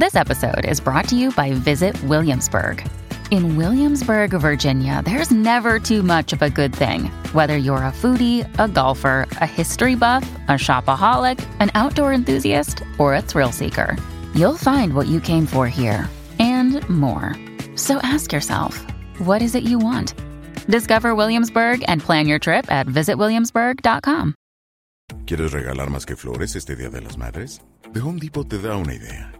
This episode is brought to you by Visit Williamsburg. In Williamsburg, Virginia, there's never too much of a good thing. Whether you're a foodie, a golfer, a history buff, a shopaholic, an outdoor enthusiast, or a thrill seeker, you'll find what you came for here and more. So ask yourself, what is it you want? Discover Williamsburg and plan your trip at visitwilliamsburg.com. ¿Quieres regalar más que flores este Día de las Madres? The Home Depot te da una idea.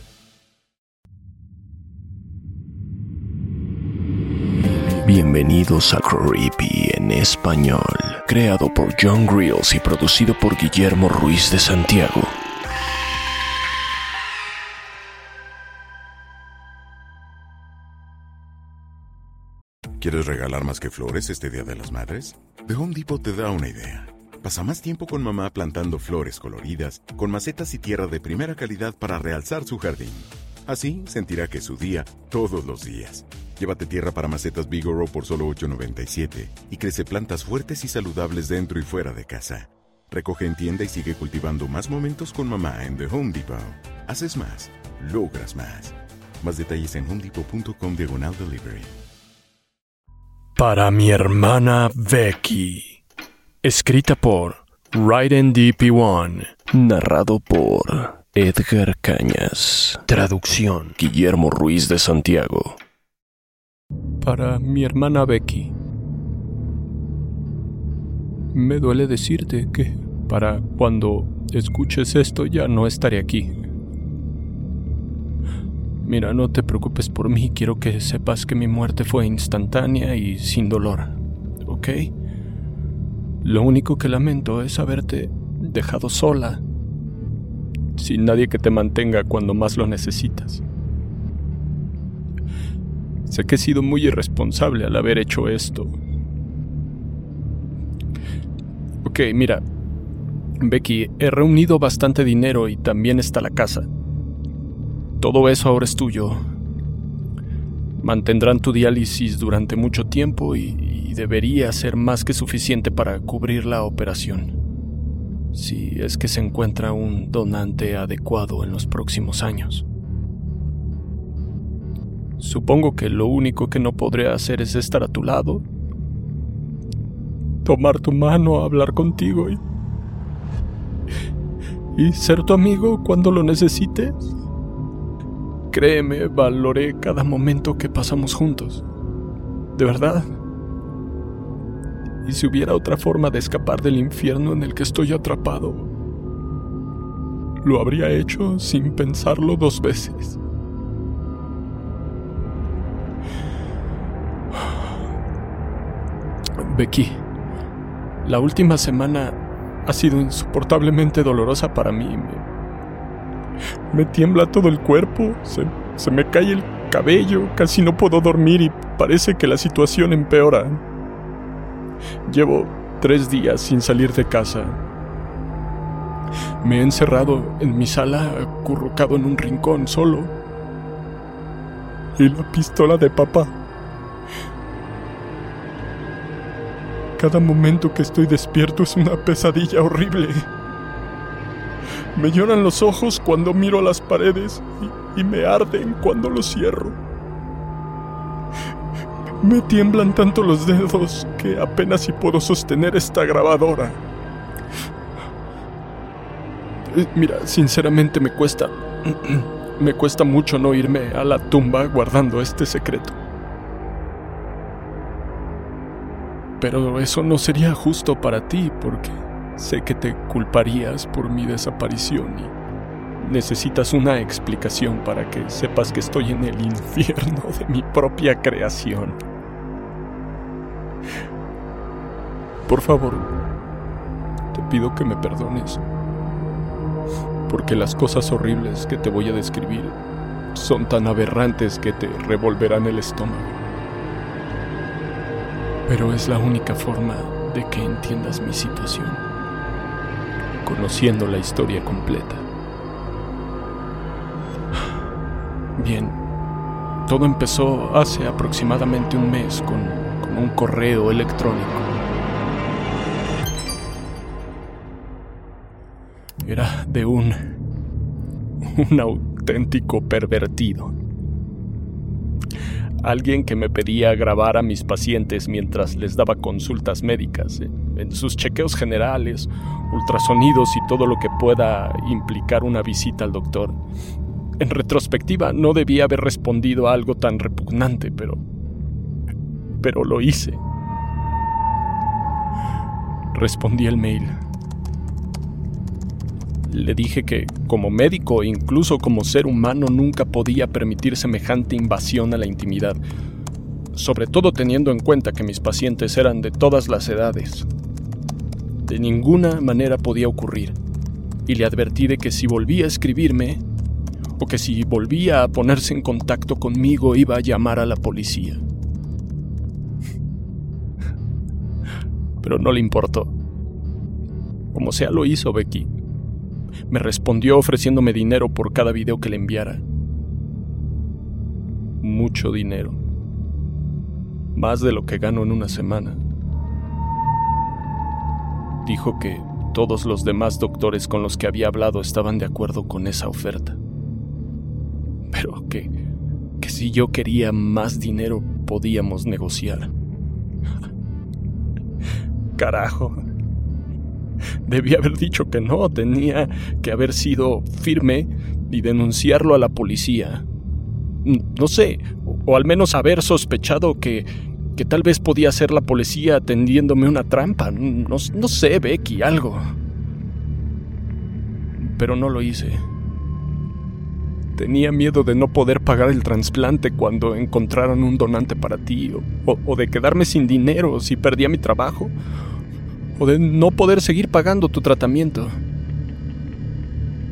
Bienvenidos a Creepy en español, creado por John Grills y producido por Guillermo Ruiz de Santiago. ¿Quieres regalar más que flores este Día de las Madres? The Home Depot te da una idea. Pasa más tiempo con mamá plantando flores coloridas, con macetas y tierra de primera calidad para realzar su jardín. Así sentirá que es su día todos los días. Llévate tierra para macetas Bigoro por solo $8.97 y crece plantas fuertes y saludables dentro y fuera de casa. Recoge en tienda y sigue cultivando más momentos con mamá en The Home Depot. Haces más, logras más. Más detalles en homedepot.com diagonal delivery. Para mi hermana Becky. Escrita por Raiden DP1. Narrado por Edgar Cañas. Traducción. Guillermo Ruiz de Santiago. Para mi hermana Becky. Me duele decirte que para cuando escuches esto ya no estaré aquí. Mira, no te preocupes por mí, quiero que sepas que mi muerte fue instantánea y sin dolor, ¿ok? Lo único que lamento es haberte dejado sola, sin nadie que te mantenga cuando más lo necesitas. Sé que he sido muy irresponsable al haber hecho esto. Ok, mira, Becky, he reunido bastante dinero y también está la casa. Todo eso ahora es tuyo. Mantendrán tu diálisis durante mucho tiempo y, y, debería ser más que suficiente para cubrir la operación. Si es que se encuentra un donante adecuado en los próximos años. Supongo que lo único que no podré hacer es estar a tu lado, tomar tu mano, hablar contigo y, y ser tu amigo cuando lo necesites. Créeme, valoré cada momento que pasamos juntos. De verdad. Y si hubiera otra forma de escapar del infierno en el que estoy atrapado, lo habría hecho sin pensarlo dos veces. Becky, la última semana ha sido insoportablemente dolorosa para mí. Me, me tiembla todo el cuerpo, se, se me cae el cabello, casi no puedo dormir y parece que la situación empeora. Llevo tres días sin salir de casa. Me he encerrado en mi sala, acurrucado en un rincón solo. Y la pistola de papá. Cada momento que estoy despierto es una pesadilla horrible. Me lloran los ojos cuando miro a las paredes y, y me arden cuando los cierro. Me tiemblan tanto los dedos que apenas si puedo sostener esta grabadora. Mira, sinceramente me cuesta... me cuesta mucho no irme a la tumba guardando este secreto. Pero eso no sería justo para ti porque sé que te culparías por mi desaparición y necesitas una explicación para que sepas que estoy en el infierno de mi propia creación. Por favor, te pido que me perdones, porque las cosas horribles que te voy a describir son tan aberrantes que te revolverán el estómago. Pero es la única forma de que entiendas mi situación, conociendo la historia completa. Bien, todo empezó hace aproximadamente un mes con, con un correo electrónico. Era de un... un auténtico pervertido. Alguien que me pedía grabar a mis pacientes mientras les daba consultas médicas, eh, en sus chequeos generales, ultrasonidos y todo lo que pueda implicar una visita al doctor. En retrospectiva, no debía haber respondido a algo tan repugnante, pero... pero lo hice. Respondí el mail. Le dije que, como médico e incluso como ser humano, nunca podía permitir semejante invasión a la intimidad, sobre todo teniendo en cuenta que mis pacientes eran de todas las edades. De ninguna manera podía ocurrir, y le advertí de que si volvía a escribirme, o que si volvía a ponerse en contacto conmigo iba a llamar a la policía. Pero no le importó. Como sea lo hizo Becky. Me respondió ofreciéndome dinero por cada video que le enviara. Mucho dinero. Más de lo que gano en una semana. Dijo que todos los demás doctores con los que había hablado estaban de acuerdo con esa oferta pero que, que si yo quería más dinero podíamos negociar. Carajo. Debía haber dicho que no, tenía que haber sido firme y denunciarlo a la policía. No sé, o al menos haber sospechado que, que tal vez podía ser la policía tendiéndome una trampa. No, no sé, Becky, algo. Pero no lo hice. Tenía miedo de no poder pagar el trasplante cuando encontraran un donante para ti, o, de quedarme sin dinero si perdía mi trabajo, no poder seguir pagando tu tratamiento.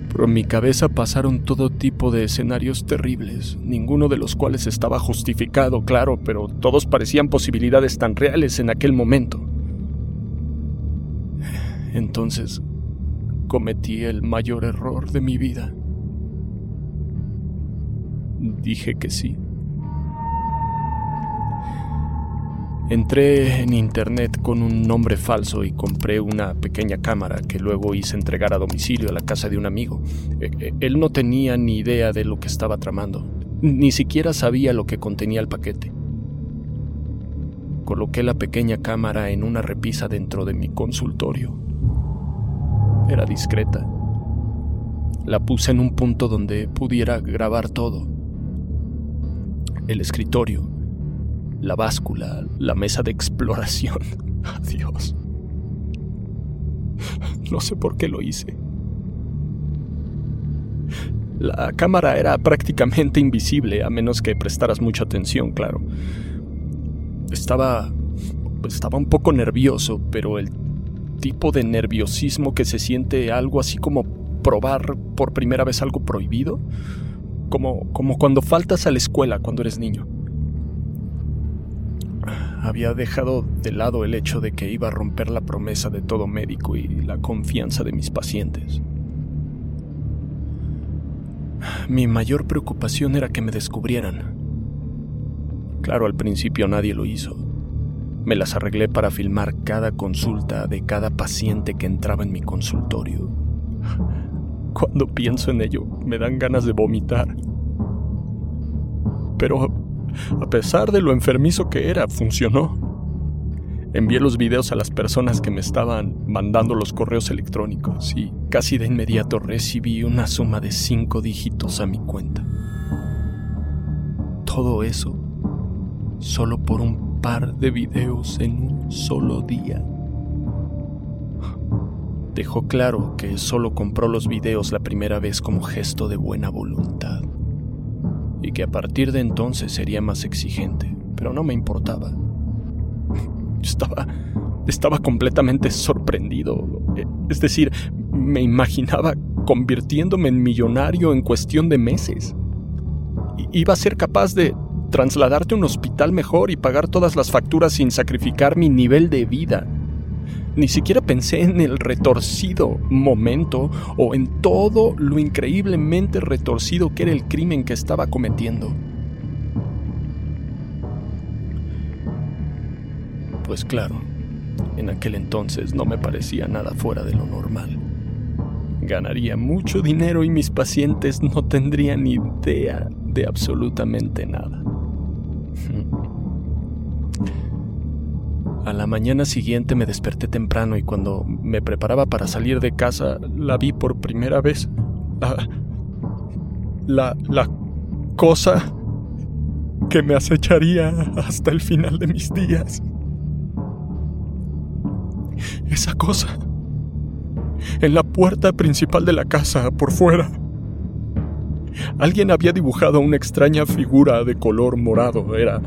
Por mi cabeza pasaron todo tipo de escenarios terribles, ninguno de los cuales estaba justificado, claro, pero todos parecían posibilidades tan reales en aquel momento. Entonces, cometí el mayor error de mi vida. Dije que sí. Entré en internet con un nombre falso y compré una pequeña cámara que luego hice entregar a domicilio a la casa de un amigo. E, e, él no tenía ni idea de lo que estaba tramando, ni siquiera sabía lo que contenía el paquete. Coloqué la pequeña cámara en una repisa dentro de mi consultorio. Era discreta. La puse en un punto donde pudiera grabar todo el escritorio, la báscula, la mesa de exploración. Adiós. No sé por qué lo hice. La cámara era prácticamente invisible, a menos que prestaras mucha atención, claro. Estaba... estaba un poco nervioso, pero el tipo de nerviosismo que se siente algo así como probar por primera vez algo prohibido, como, como cuando faltas a la escuela cuando eres niño. Había dejado de lado el hecho de que iba a romper la promesa de todo médico y la confianza de mis pacientes. Mi mayor preocupación era que me descubrieran. Claro, al principio nadie lo hizo. Me las arreglé para filmar cada consulta de cada paciente que entraba en mi consultorio. Cuando pienso en ello, me dan ganas de vomitar. Pero, a pesar de lo enfermizo que era, funcionó. Envié los videos a las personas que me estaban mandando los correos electrónicos y casi de inmediato recibí una suma de cinco dígitos a mi cuenta. Todo eso solo por un par de videos en un solo día dejó claro que solo compró los videos la primera vez como gesto de buena voluntad y que a partir de entonces sería más exigente, pero no me importaba. Estaba estaba completamente sorprendido, es decir, me imaginaba convirtiéndome en millonario en cuestión de meses. Iba a ser capaz de, trasladarte a un hospital mejor y pagar todas las facturas sin sacrificar mi nivel de vida. Ni siquiera pensé en el retorcido momento o en todo lo increíblemente retorcido que era el crimen que estaba cometiendo. Pues claro, en aquel entonces no me parecía nada fuera de lo normal. Ganaría mucho dinero y mis pacientes no tendrían idea de absolutamente nada. A la mañana siguiente me desperté temprano y cuando me preparaba para salir de casa la vi por primera vez. La, la, la cosa que me acecharía hasta el final de mis días. Esa cosa. En la puerta principal de la casa, por fuera. Alguien había dibujado una extraña figura de color morado. Era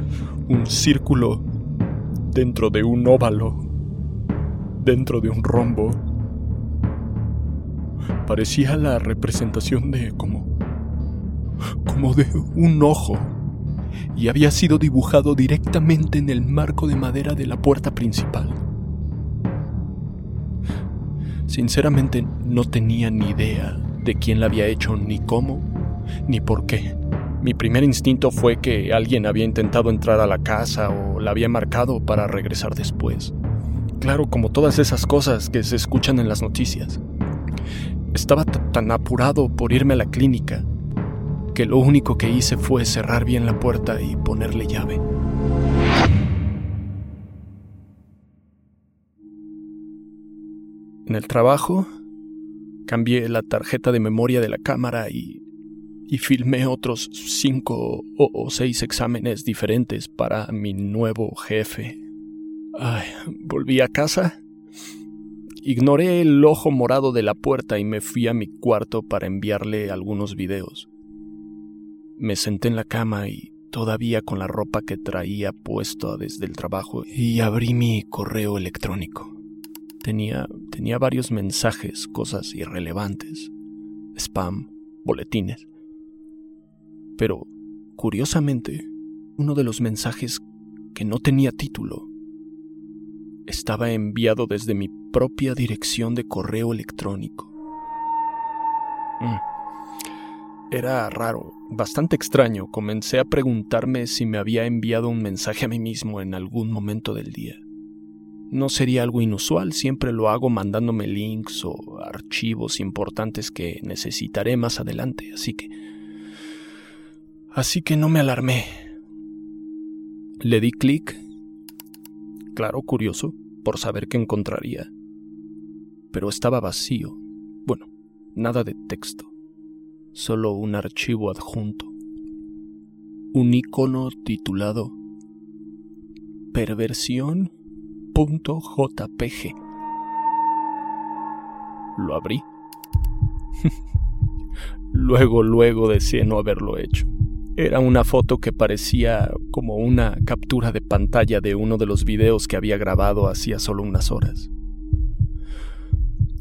un círculo dentro de un óvalo, dentro de un rombo. Parecía la representación de como como de un ojo y había sido dibujado directamente en el marco de madera de la puerta principal. Sinceramente no tenía ni idea de quién la había hecho, ni cómo, ni por qué. Mi primer instinto fue que alguien había intentado entrar a la casa o la había marcado para regresar después. Claro, como todas esas cosas que se escuchan en las noticias. Estaba tan apurado por irme a la clínica que lo único que hice fue cerrar bien la puerta y ponerle llave. En el trabajo, cambié la tarjeta de memoria de la cámara y y filmé otros cinco o seis exámenes diferentes para mi nuevo jefe. Volví a casa. Ignoré el ojo morado de la puerta y me fui a mi cuarto para enviarle algunos videos. Me senté en la cama y todavía con la ropa que traía puesta desde el trabajo y abrí mi correo electrónico. Tenía, tenía varios mensajes, cosas irrelevantes, spam, boletines. Pero, curiosamente, uno de los mensajes que no tenía título estaba enviado desde mi propia dirección de correo electrónico. Mm. Era raro, bastante extraño. Comencé a preguntarme si me había enviado un mensaje a mí mismo en algún momento del día. No sería algo inusual, siempre lo hago mandándome links o archivos importantes que necesitaré más adelante, así que Así que no me alarmé. Le di clic. Claro, curioso, por saber qué encontraría. Pero estaba vacío. Bueno, nada de texto. Solo un archivo adjunto. Un icono titulado perversión.jpg. Lo abrí. luego, luego deseé no haberlo hecho. Era una foto que parecía como una captura de pantalla de uno de los videos que había grabado hacía solo unas horas.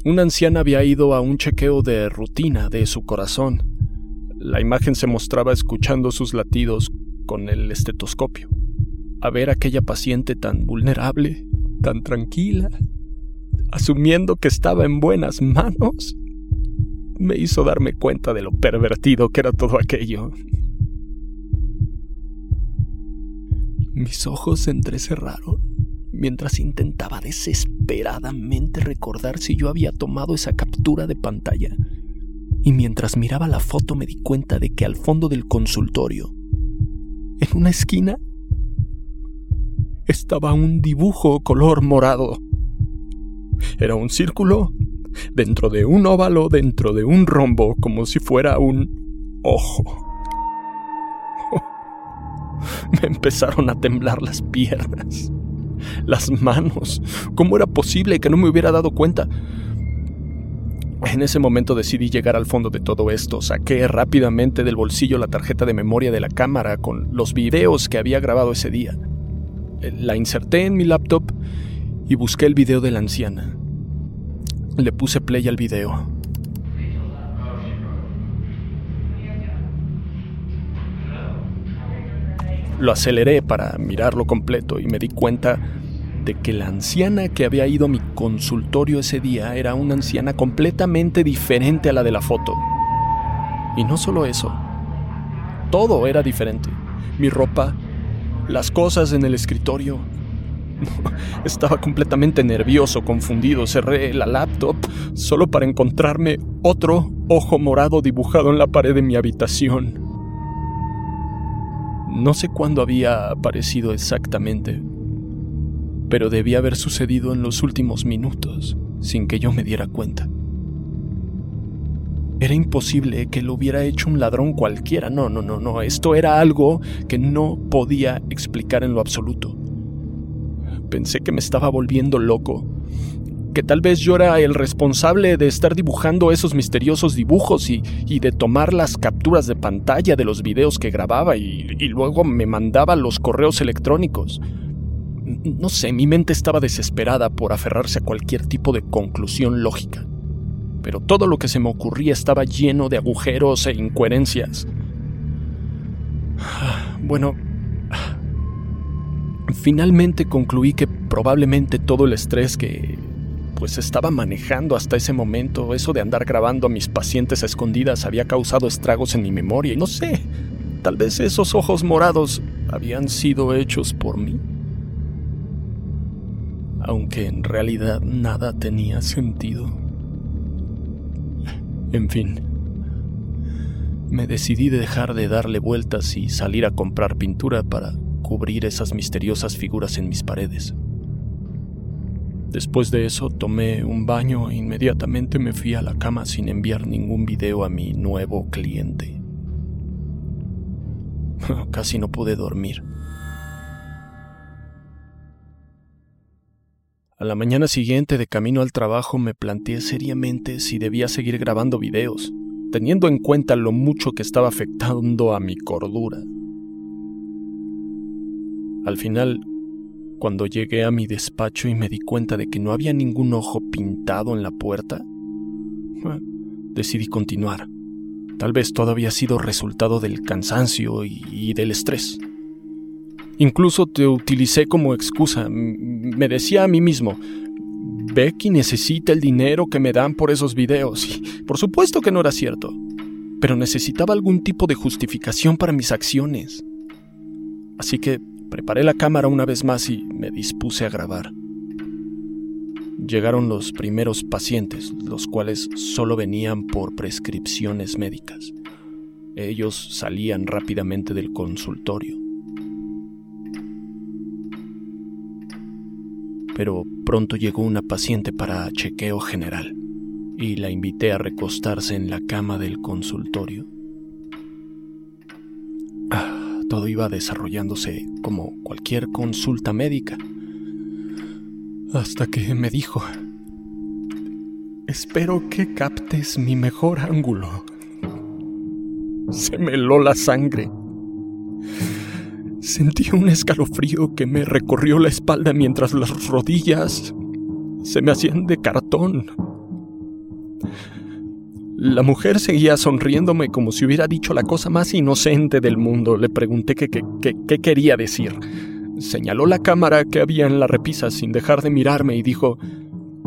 Una anciana había ido a un chequeo de rutina de su corazón. La imagen se mostraba escuchando sus latidos con el estetoscopio. A ver aquella paciente tan vulnerable, tan tranquila, asumiendo que estaba en buenas manos, me hizo darme cuenta de lo pervertido que era todo aquello. Mis ojos se entrecerraron mientras intentaba desesperadamente recordar si yo había tomado esa captura de pantalla. Y mientras miraba la foto me di cuenta de que al fondo del consultorio, en una esquina, estaba un dibujo color morado. Era un círculo dentro de un óvalo, dentro de un rombo, como si fuera un ojo. Me empezaron a temblar las piernas, las manos. ¿Cómo era posible que no me hubiera dado cuenta? En ese momento decidí llegar al fondo de todo esto. Saqué rápidamente del bolsillo la tarjeta de memoria de la cámara con los videos que había grabado ese día. La inserté en mi laptop y busqué el video de la anciana. Le puse play al video. Lo aceleré para mirarlo completo y me di cuenta de que la anciana que había ido a mi consultorio ese día era una anciana completamente diferente a la de la foto. Y no solo eso, todo era diferente. Mi ropa, las cosas en el escritorio. Estaba completamente nervioso, confundido. Cerré la laptop solo para encontrarme otro ojo morado dibujado en la pared de mi habitación. No sé cuándo había aparecido exactamente, pero debía haber sucedido en los últimos minutos, sin que yo me diera cuenta. Era imposible que lo hubiera hecho un ladrón cualquiera. No, no, no, no. Esto era algo que no podía explicar en lo absoluto. Pensé que me estaba volviendo loco. Que tal vez yo era el responsable de estar dibujando esos misteriosos dibujos y, de tomar las capturas de pantalla de los videos que grababa y luego me mandaba los correos electrónicos. No sé, mi mente estaba desesperada por aferrarse a cualquier tipo de conclusión lógica. Pero todo lo que se me ocurría estaba lleno de agujeros e incoherencias. Bueno, finalmente concluí que probablemente todo el estrés que pues estaba manejando hasta ese momento, eso de andar grabando a mis pacientes escondidas había causado estragos en mi memoria y no sé, tal vez esos ojos morados habían sido hechos por mí aunque en realidad nada tenía sentido. En fin, me decidí dejar de darle vueltas y salir a comprar pintura para cubrir esas misteriosas figuras en mis paredes. Después de eso tomé un baño e inmediatamente me fui a la cama sin enviar ningún video a mi nuevo cliente. Casi no pude dormir. A la mañana siguiente, de camino al trabajo, me planteé seriamente si debía seguir grabando videos, teniendo en cuenta lo mucho que estaba afectando a mi cordura. Al final, cuando llegué a mi despacho y me di cuenta de que no había ningún ojo pintado en la puerta, decidí continuar. Tal vez todo había sido resultado del cansancio y, del estrés. Incluso te utilicé como excusa. Me decía a mí mismo, Becky necesita el dinero que me dan por esos videos. Y por supuesto que no era cierto. Pero necesitaba algún tipo de justificación para mis acciones. Así que preparé la cámara una vez más y me dispuse a grabar. Llegaron los primeros pacientes, los cuales solo venían por prescripciones médicas. Ellos salían rápidamente del consultorio. pero pronto llegó una paciente para chequeo general y la invité a recostarse en la cama del consultorio. Todo iba desarrollándose como cualquier consulta médica. Hasta que me dijo, espero que captes mi mejor ángulo. Se me heló la sangre. Sentí un escalofrío que me recorrió la espalda mientras las rodillas se me hacían de cartón. La mujer seguía sonriéndome como si hubiera dicho la cosa más inocente del mundo. Le pregunté qué, qué, quería decir. Señaló la cámara que había en la repisa sin dejar de mirarme y dijo,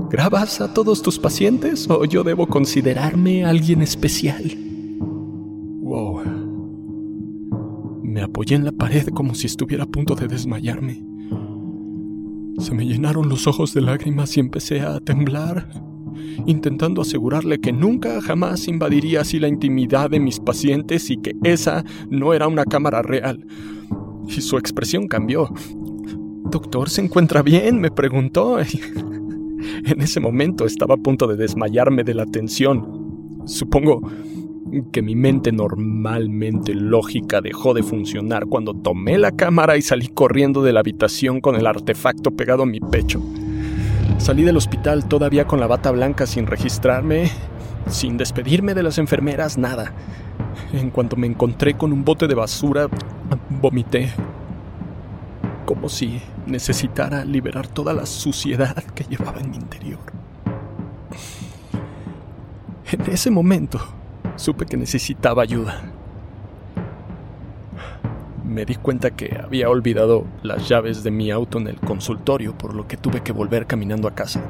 ¿Grabas a todos tus pacientes o yo debo considerarme alguien especial? Wow. Me apoyé en la pared como si estuviera a punto de desmayarme. Se me llenaron los ojos de lágrimas y empecé a temblar, intentando asegurarle que nunca jamás invadiría así la intimidad de mis pacientes y que esa no era una cámara real. Y su expresión cambió. Doctor, ¿se encuentra bien? me preguntó. en ese momento estaba a punto de desmayarme de la tensión. Supongo que mi mente normalmente lógica dejó de funcionar cuando tomé la cámara y salí corriendo de la habitación con el artefacto pegado a mi pecho. Salí del hospital todavía con la bata blanca sin registrarme, sin despedirme de las enfermeras, nada. En cuanto me encontré con un bote de basura, vomité. Como si necesitara liberar toda la suciedad que llevaba en mi interior. En ese momento, supe que necesitaba ayuda. Me di cuenta que había olvidado las llaves de mi auto en el consultorio, por lo que tuve que volver caminando a casa.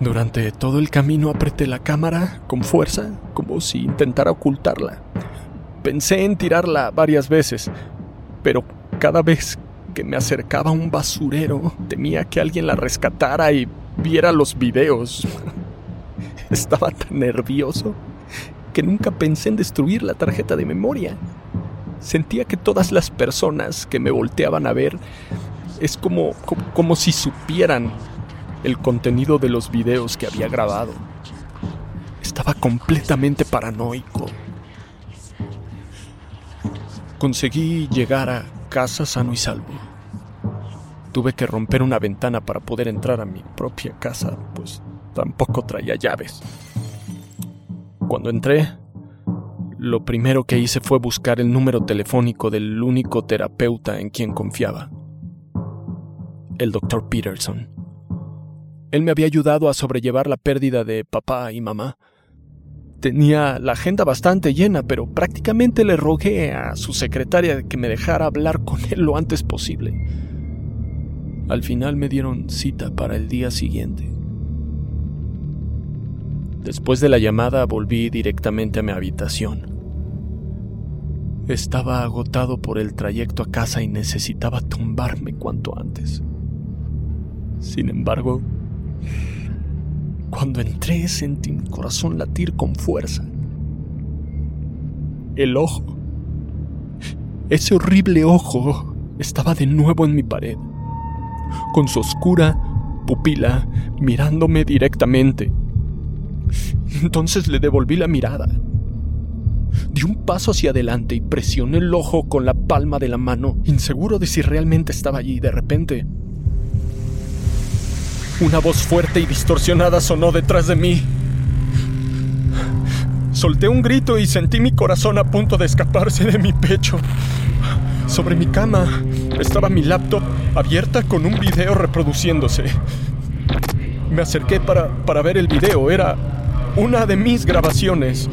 Durante todo el camino apreté la cámara con fuerza, como si intentara ocultarla. Pensé en tirarla varias veces, pero cada vez que me acercaba a un basurero temía que alguien la rescatara y viera los videos. Estaba tan nervioso que nunca pensé en destruir la tarjeta de memoria. Sentía que todas las personas que me volteaban a ver es como, como, si supieran el contenido de los videos que había grabado. Estaba completamente paranoico. Conseguí llegar a casa sano y salvo. Tuve que romper una ventana para poder entrar a mi propia casa, pues tampoco traía llaves. Cuando entré, lo primero que hice fue buscar el número telefónico del único terapeuta en quien confiaba, el Dr. Peterson. Él me había ayudado a sobrellevar la pérdida de papá y mamá. Tenía la agenda bastante llena, pero prácticamente le rogué a su secretaria que me dejara hablar con él lo antes posible. Al final me dieron cita para el día siguiente. Después de la llamada volví directamente a mi habitación. Estaba agotado por el trayecto a casa y necesitaba tumbarme cuanto antes. Sin embargo, cuando entré sentí mi corazón latir con fuerza. El ojo, ese horrible ojo, estaba de nuevo en mi pared, con su oscura pupila mirándome directamente. Entonces le devolví la mirada. Un paso hacia adelante y presioné el ojo con la palma de la mano, inseguro de si realmente estaba allí. De repente, una voz fuerte y distorsionada sonó detrás de mí. Solté un grito y sentí mi corazón a punto de escaparse de mi pecho. Sobre mi cama estaba mi laptop abierta con un video reproduciéndose. Me acerqué para, para ver el video. Era una de mis grabaciones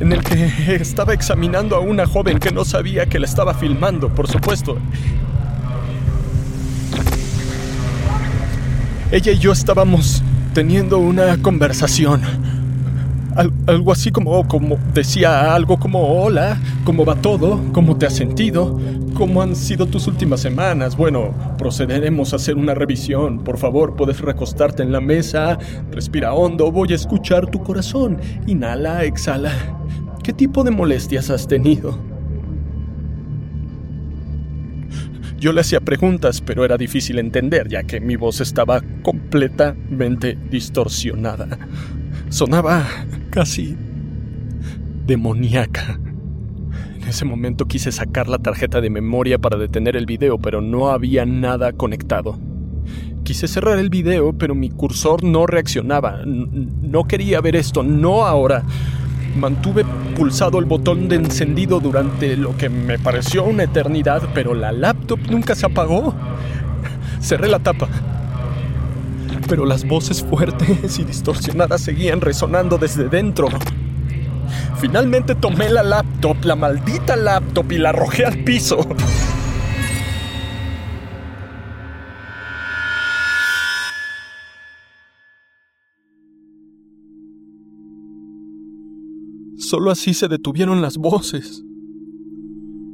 en el que estaba examinando a una joven que no sabía que la estaba filmando, por supuesto. Ella y yo estábamos teniendo una conversación. algo así como, como decía algo como hola, ¿cómo va todo? ¿Cómo te has sentido? ¿Cómo han sido tus últimas semanas? Bueno, procederemos a hacer una revisión. Por favor, puedes recostarte en la mesa, respira hondo, voy a escuchar tu corazón. Inhala, exhala. ¿Qué tipo de molestias has tenido? Yo le hacía preguntas, pero era difícil entender, ya que mi voz estaba completamente distorsionada. Sonaba casi demoníaca. En ese momento quise sacar la tarjeta de memoria para detener el video, pero no había nada conectado. Quise cerrar el video, pero mi cursor no reaccionaba. No quería ver esto, no ahora. Mantuve pulsado el botón de encendido durante lo que me pareció una eternidad, pero la laptop nunca se apagó. Cerré la tapa. Pero las voces fuertes y distorsionadas seguían resonando desde dentro. Finalmente tomé la laptop, la maldita laptop, y la arrojé al piso. Solo así se detuvieron las voces.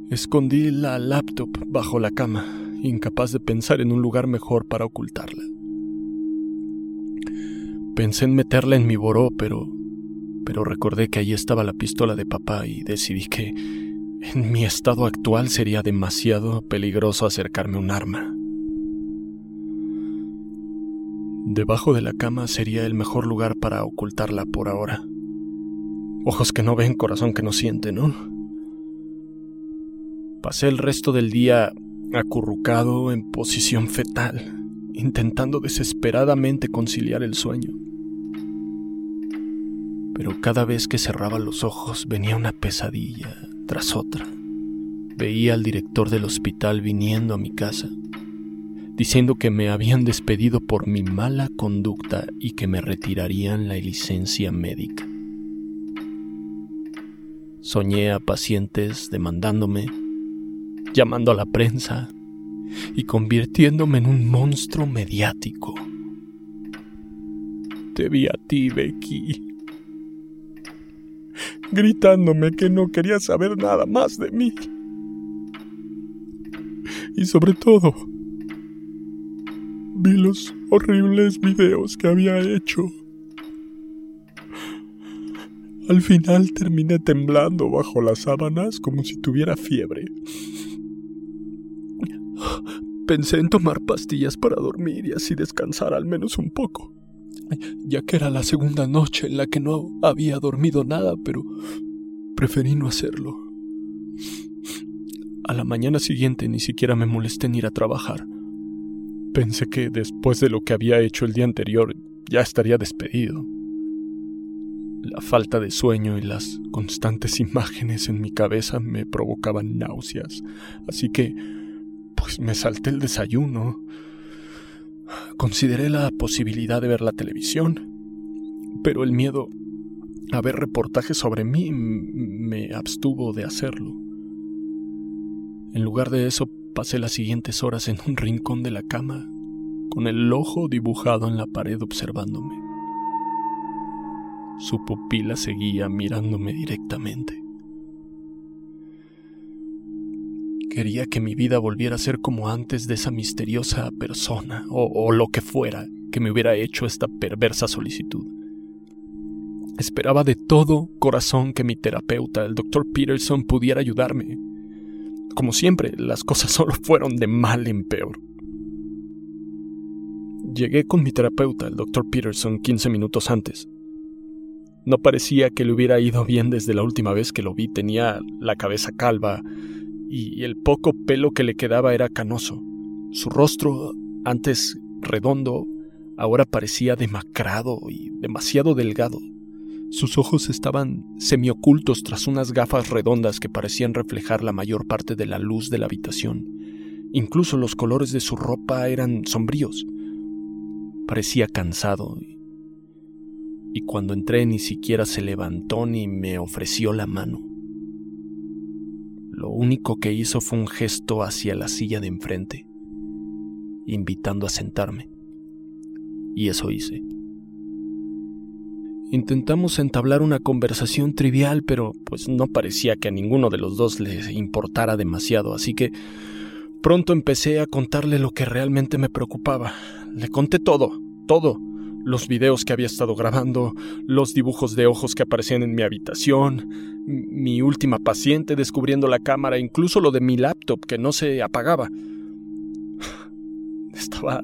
Escondí la laptop bajo la cama, incapaz de pensar en un lugar mejor para ocultarla. Pensé en meterla en mi boró, pero pero recordé que allí estaba la pistola de papá y decidí que en mi estado actual sería demasiado peligroso acercarme un arma. Debajo de la cama sería el mejor lugar para ocultarla por ahora. Ojos que no ven, corazón que no siente, ¿no? Pasé el resto del día acurrucado en posición fetal, intentando desesperadamente conciliar el sueño. Pero cada vez que cerraba los ojos venía una pesadilla tras otra. Veía al director del hospital viniendo a mi casa, diciendo que me habían despedido por mi mala conducta y que me retirarían la licencia médica. Soñé a pacientes demandándome, llamando a la prensa y convirtiéndome en un monstruo mediático. Te vi a ti, Becky, gritándome que no quería saber nada más de mí. Y sobre todo, vi los horribles videos que había hecho. Al final terminé temblando bajo las sábanas como si tuviera fiebre. Pensé en tomar pastillas para dormir y así descansar al menos un poco, ya que era la segunda noche en la que no había dormido nada, pero preferí no hacerlo. A la mañana siguiente ni siquiera me molesté en ir a trabajar. Pensé que después de lo que había hecho el día anterior ya estaría despedido. La falta de sueño y las constantes imágenes en mi cabeza me provocaban náuseas, así que pues me salté el desayuno. Consideré la posibilidad de ver la televisión, pero el miedo a ver reportajes sobre mí me abstuvo de hacerlo. En lugar de eso, pasé las siguientes horas en un rincón de la cama, con el ojo dibujado en la pared observándome. Su pupila seguía mirándome directamente. Quería que mi vida volviera a ser como antes de esa misteriosa persona, o, lo que fuera, que me hubiera hecho esta perversa solicitud. Esperaba de todo corazón que mi terapeuta, el doctor Peterson, pudiera ayudarme, como siempre, las cosas solo fueron de mal en peor. Llegué con mi terapeuta, el Dr. Peterson, 15 minutos antes. No parecía que le hubiera ido bien desde la última vez que lo vi. Tenía la cabeza calva y el poco pelo que le quedaba era canoso. Su rostro, antes redondo, ahora parecía demacrado y demasiado delgado. Sus ojos estaban semiocultos tras unas gafas redondas que parecían reflejar la mayor parte de la luz de la habitación. Incluso los colores de su ropa eran sombríos. Parecía cansado. Y cuando entré ni siquiera se levantó ni me ofreció la mano. Lo único que hizo fue un gesto hacia la silla de enfrente, invitando a sentarme. Y eso hice. Intentamos entablar una conversación trivial, pero pues no parecía que a ninguno de los dos le importara demasiado, así que pronto empecé a contarle lo que realmente me preocupaba. Le conté todo, todo. Los videos que había estado grabando, los dibujos de ojos que aparecían en mi habitación, mi última paciente descubriendo la cámara, incluso lo de mi laptop que no se apagaba. Estaba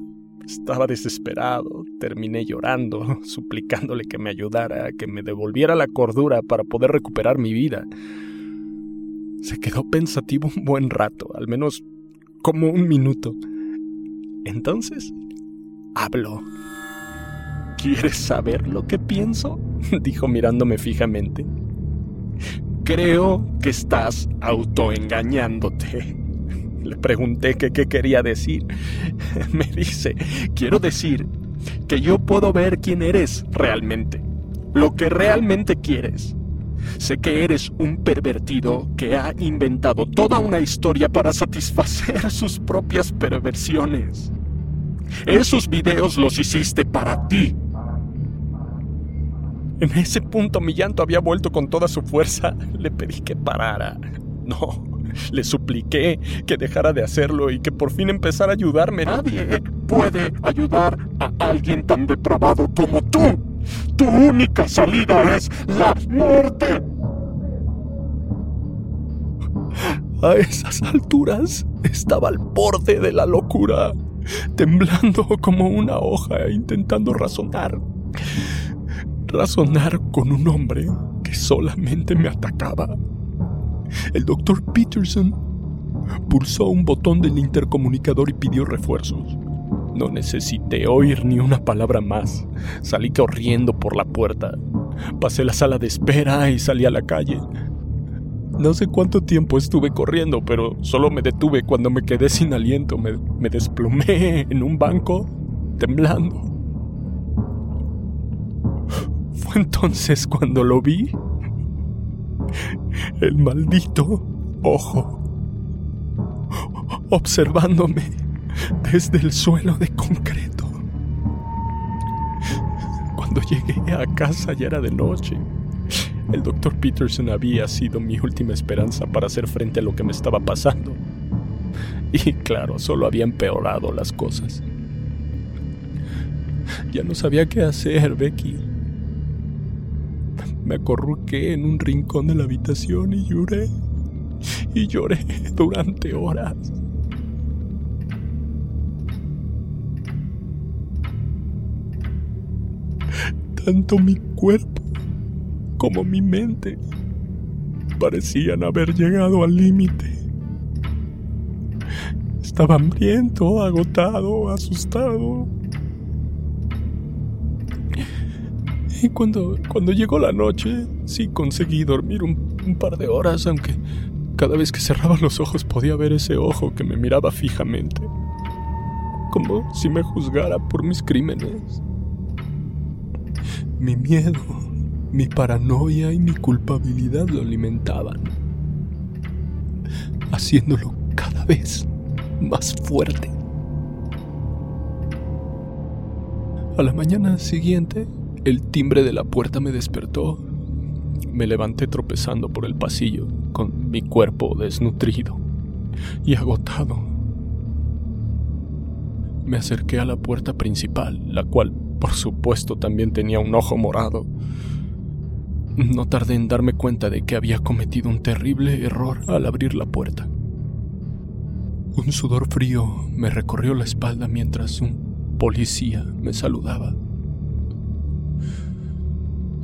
estaba desesperado, terminé llorando, suplicándole que me ayudara, que me devolviera la cordura para poder recuperar mi vida. Se quedó pensativo un buen rato, al menos como un minuto. Entonces, habló. ¿Quieres saber lo que pienso? dijo mirándome fijamente. Creo que estás autoengañándote. Le pregunté qué quería decir. Me dice, quiero decir que yo puedo ver quién eres realmente, lo que realmente quieres. Sé que eres un pervertido que ha inventado toda una historia para satisfacer sus propias perversiones. Esos videos los hiciste para ti. En ese punto mi llanto había vuelto con toda su fuerza. Le pedí que parara. No, le supliqué que dejara de hacerlo y que por fin empezara a ayudarme. Nadie puede ayudar a alguien tan depravado como tú. Tu única salida es la muerte. A esas alturas estaba al borde de la locura, temblando como una hoja, intentando razonar. Razonar con un hombre que solamente me atacaba el doctor Peterson pulsó un botón del intercomunicador y pidió refuerzos. No necesité oír ni una palabra más. Salí corriendo por la puerta. Pasé la sala de espera y salí a la calle. No sé cuánto tiempo estuve corriendo, pero solo me detuve cuando me quedé sin aliento. Me, me desplomé en un banco, temblando. Fue entonces cuando lo vi el maldito ojo. observándome desde el suelo de concreto. Cuando llegué a casa ya era de noche. El doctor Peterson había sido mi última esperanza para hacer frente a lo que me estaba pasando. Y claro, solo había empeorado las cosas. Ya no sabía qué hacer, Becky. Me acorruqué en un rincón de la habitación y lloré. Y lloré durante horas. Tanto mi cuerpo como mi mente parecían haber llegado al límite. Estaba hambriento, agotado, asustado. Y cuando, cuando llegó la noche, sí conseguí dormir un, un par de horas, aunque cada vez que cerraba los ojos podía ver ese ojo que me miraba fijamente, como si me juzgara por mis crímenes. Mi miedo, mi paranoia y mi culpabilidad lo alimentaban, haciéndolo cada vez más fuerte. A la mañana siguiente, el timbre de la puerta me despertó. Me levanté tropezando por el pasillo, con mi cuerpo desnutrido y agotado. Me acerqué a la puerta principal, la cual, por supuesto, también tenía un ojo morado. No tardé en darme cuenta de que había cometido un terrible error al abrir la puerta. Un sudor frío me recorrió la espalda mientras un policía me saludaba.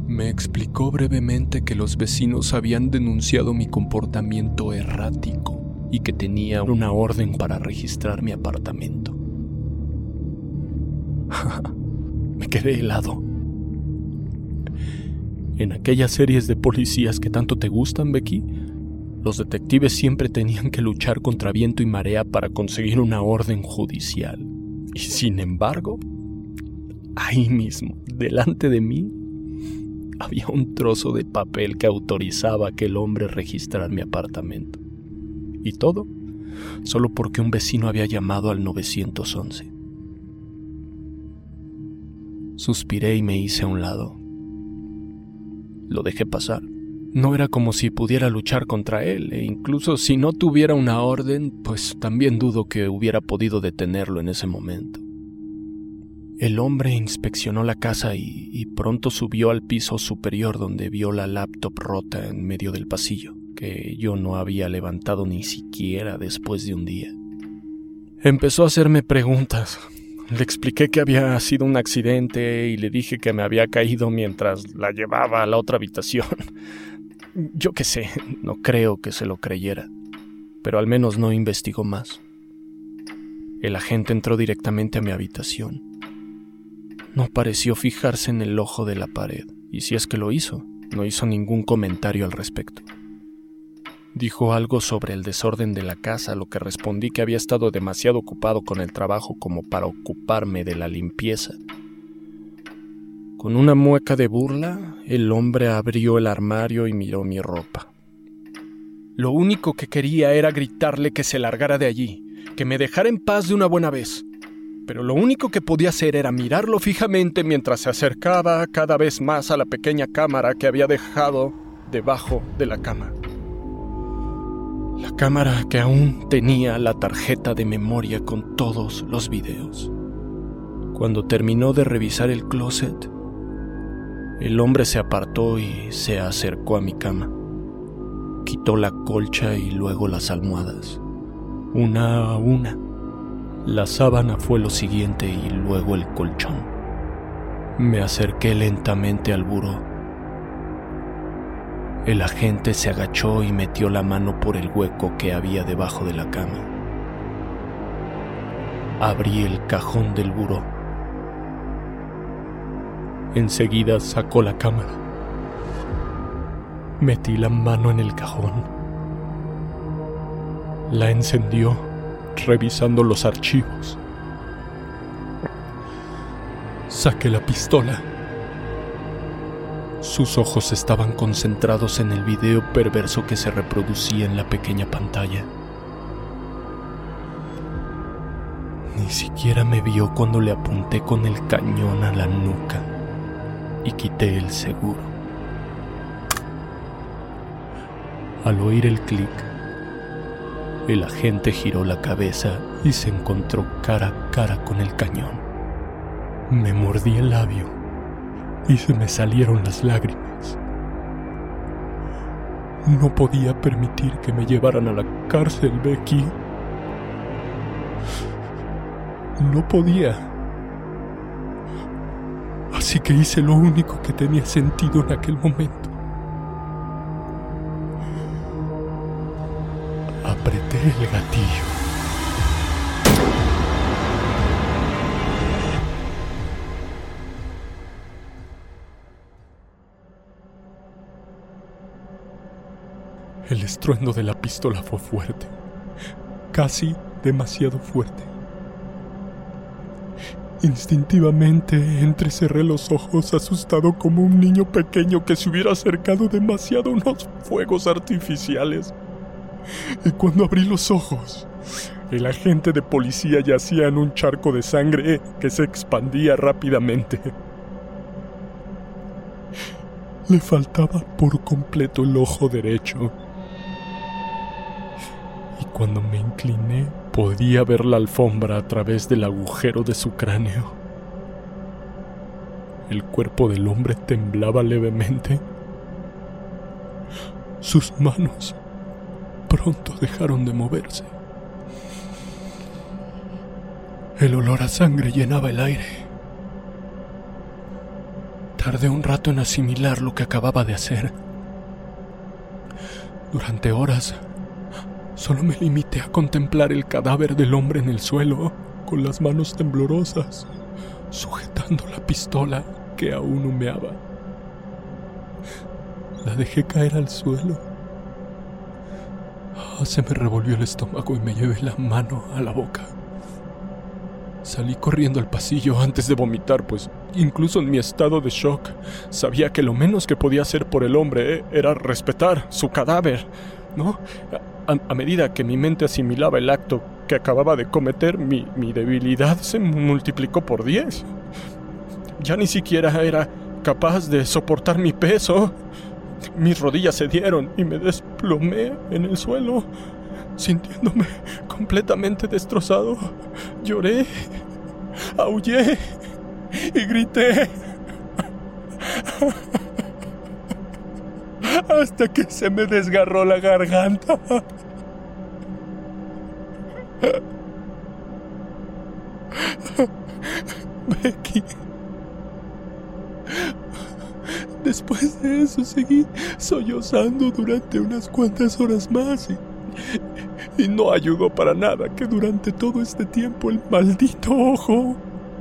Me explicó brevemente que los vecinos habían denunciado mi comportamiento errático y que tenía una orden para registrar mi apartamento. me quedé helado. En aquellas series de policías que tanto te gustan, Becky, los detectives siempre tenían que luchar contra viento y marea para conseguir una orden judicial. Y sin embargo, ahí mismo, delante de mí, había un trozo de papel que autorizaba a aquel hombre registrar mi apartamento. Y todo solo porque un vecino había llamado al 911. Suspiré y me hice a un lado. Lo dejé pasar. No era como si pudiera luchar contra él, e incluso si no tuviera una orden, pues también dudo que hubiera podido detenerlo en ese momento. El hombre inspeccionó la casa y, pronto subió al piso superior donde vio la laptop rota en medio del pasillo, que yo no había levantado ni siquiera después de un día. Empezó a hacerme preguntas. Le expliqué que había sido un accidente y le dije que me había caído mientras la llevaba a la otra habitación. Yo qué sé, no creo que se lo creyera, pero al menos no investigó más. El agente entró directamente a mi habitación. No pareció fijarse en el ojo de la pared, y si es que lo hizo, no hizo ningún comentario al respecto. Dijo algo sobre el desorden de la casa, a lo que respondí que había estado demasiado ocupado con el trabajo como para ocuparme de la limpieza con una mueca de burla, el hombre abrió el armario y miró mi ropa. Lo único que quería era gritarle que se largara de allí, que me dejara en paz de una buena vez. Pero lo único que podía hacer era mirarlo fijamente mientras se acercaba cada vez más a la pequeña cámara que había dejado debajo de la cama. La cámara que aún tenía la tarjeta de memoria con todos los videos. Cuando terminó de revisar el closet, el hombre se apartó y se acercó a mi cama. Quitó la colcha y luego las almohadas, una a una. La sábana fue lo siguiente y luego el colchón. Me acerqué lentamente al buró. El agente se agachó y metió la mano por el hueco que había debajo de la cama. Abrí el cajón del buró Enseguida sacó la cámara. Metí la mano en el cajón. La encendió revisando los archivos. Saqué la pistola. Sus ojos estaban concentrados en el video perverso que se reproducía en la pequeña pantalla. Ni siquiera me vio cuando le apunté con el cañón a la nuca y quité el seguro. Al oír el clic, el agente giró la cabeza y se encontró cara a cara con el cañón. Me mordí el labio y se me salieron las lágrimas. No podía permitir que me llevaran a la cárcel, Becky. No podía. Así que hice lo único que tenía sentido en aquel momento. El gatillo. El estruendo de la pistola fue fuerte, casi demasiado fuerte. Instintivamente entrecerré los ojos asustado como un niño pequeño que se hubiera acercado demasiado a unos fuegos artificiales. Y cuando abrí los ojos, el agente de policía yacía en un charco de sangre que se expandía rápidamente. Le faltaba por completo el ojo derecho. Y cuando me incliné, podía ver la alfombra a través del agujero de su cráneo. El cuerpo del hombre temblaba levemente. Sus manos pronto dejaron de moverse. El olor a sangre llenaba el aire. Tardé un rato en asimilar lo que acababa de hacer. Durante horas, solo me limité a contemplar el cadáver del hombre en el suelo, con las manos temblorosas, sujetando la pistola que aún humeaba. La dejé caer al suelo. Se me revolvió el estómago y me llevé la mano a la boca. Salí corriendo al pasillo antes de vomitar, pues incluso en mi estado de shock sabía que lo menos que podía hacer por el hombre eh, era respetar su cadáver, ¿no? A, a medida que mi mente asimilaba el acto que acababa de cometer, mi, mi debilidad se multiplicó por diez. Ya ni siquiera era capaz de soportar mi peso. Mis rodillas se dieron y me desplomé en el suelo, sintiéndome completamente destrozado. Lloré, aullé y grité. Hasta que se me desgarró la garganta. Becky. Después de eso seguí sollozando durante unas cuantas horas más y, no ayudó para nada que durante todo este tiempo el maldito ojo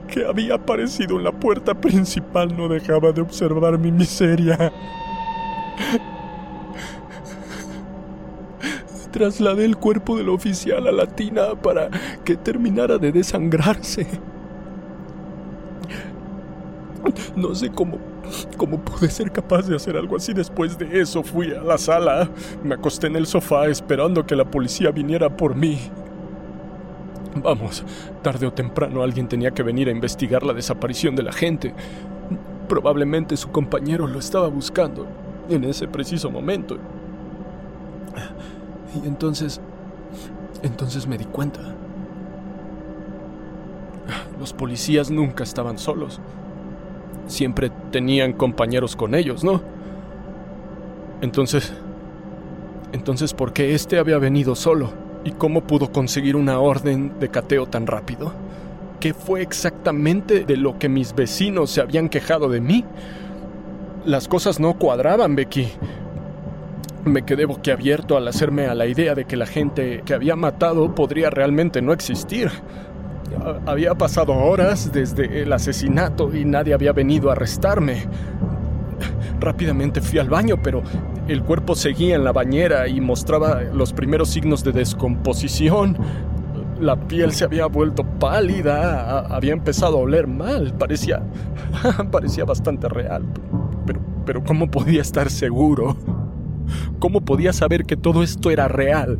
que había aparecido en la puerta principal no dejaba de observar mi miseria. Trasladé el cuerpo del oficial a la tina para que terminara de desangrarse. No sé cómo ¿Cómo pude ser capaz de hacer algo así después de eso? Fui a la sala, me acosté en el sofá esperando que la policía viniera por mí. Vamos, tarde o temprano alguien tenía que venir a investigar la desaparición de la gente. Probablemente su compañero lo estaba buscando en ese preciso momento. Y entonces... Entonces me di cuenta. Los policías nunca estaban solos siempre tenían compañeros con ellos, ¿no? Entonces... Entonces, ¿por qué este había venido solo? ¿Y cómo pudo conseguir una orden de cateo tan rápido? ¿Qué fue exactamente de lo que mis vecinos se habían quejado de mí? Las cosas no cuadraban, Becky. Me quedé boquiabierto al hacerme a la idea de que la gente que había matado podría realmente no existir. Había pasado horas desde el asesinato y nadie había venido a arrestarme. Rápidamente fui al baño, pero el cuerpo seguía en la bañera y mostraba los primeros signos de descomposición. La piel se había vuelto pálida, había empezado a oler mal, parecía parecía bastante real. Pero pero ¿cómo podía estar seguro? ¿Cómo podía saber que todo esto era real?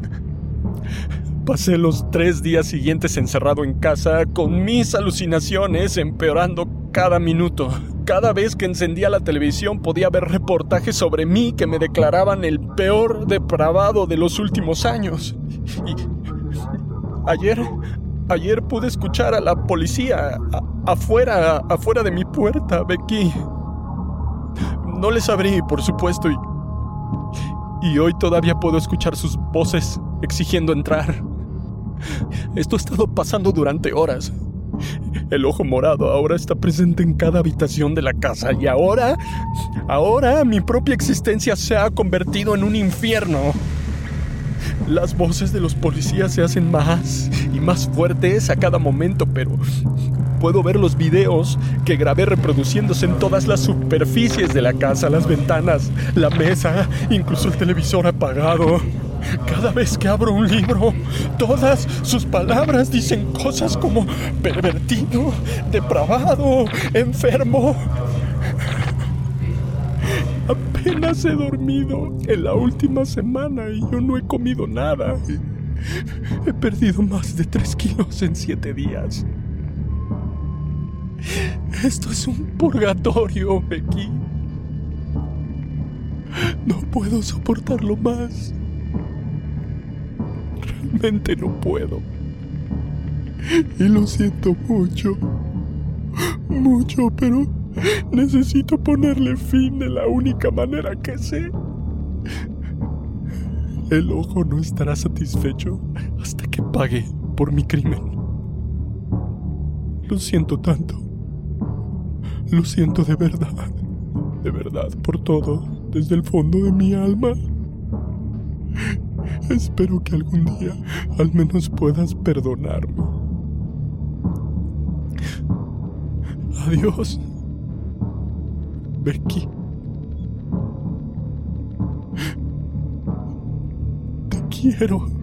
Pasé los tres días siguientes encerrado en casa con mis alucinaciones empeorando cada minuto. Cada vez que encendía la televisión podía ver reportajes sobre mí que me declaraban el peor depravado de los últimos años. Ayer, ayer pude escuchar a la policía afuera, afuera de mi puerta, Becky. No les abrí, por supuesto, y, y hoy todavía puedo escuchar sus voces exigiendo entrar. Esto ha estado pasando durante horas. El ojo morado ahora está presente en cada habitación de la casa y ahora, ahora mi propia existencia se ha convertido en un infierno. Las voces de los policías se hacen más y más fuertes a cada momento, pero puedo ver los videos que grabé reproduciéndose en todas las superficies de la casa, las ventanas, la mesa, incluso el televisor apagado. Cada vez que abro un libro, todas sus palabras dicen cosas como pervertido, depravado, enfermo. Apenas he dormido en la última semana y yo no he comido nada. He perdido más de tres kilos en siete días. Esto es un purgatorio, Becky. No puedo soportarlo más realmente no puedo. Y lo siento mucho. Mucho, pero necesito ponerle fin de la única manera que sé. El ojo no estará satisfecho hasta que pague por mi crimen. Lo siento tanto. Lo siento de verdad. De verdad por todo, desde el fondo de mi alma. Espero que algún día al menos puedas perdonarme. Adiós, Becky. Te quiero.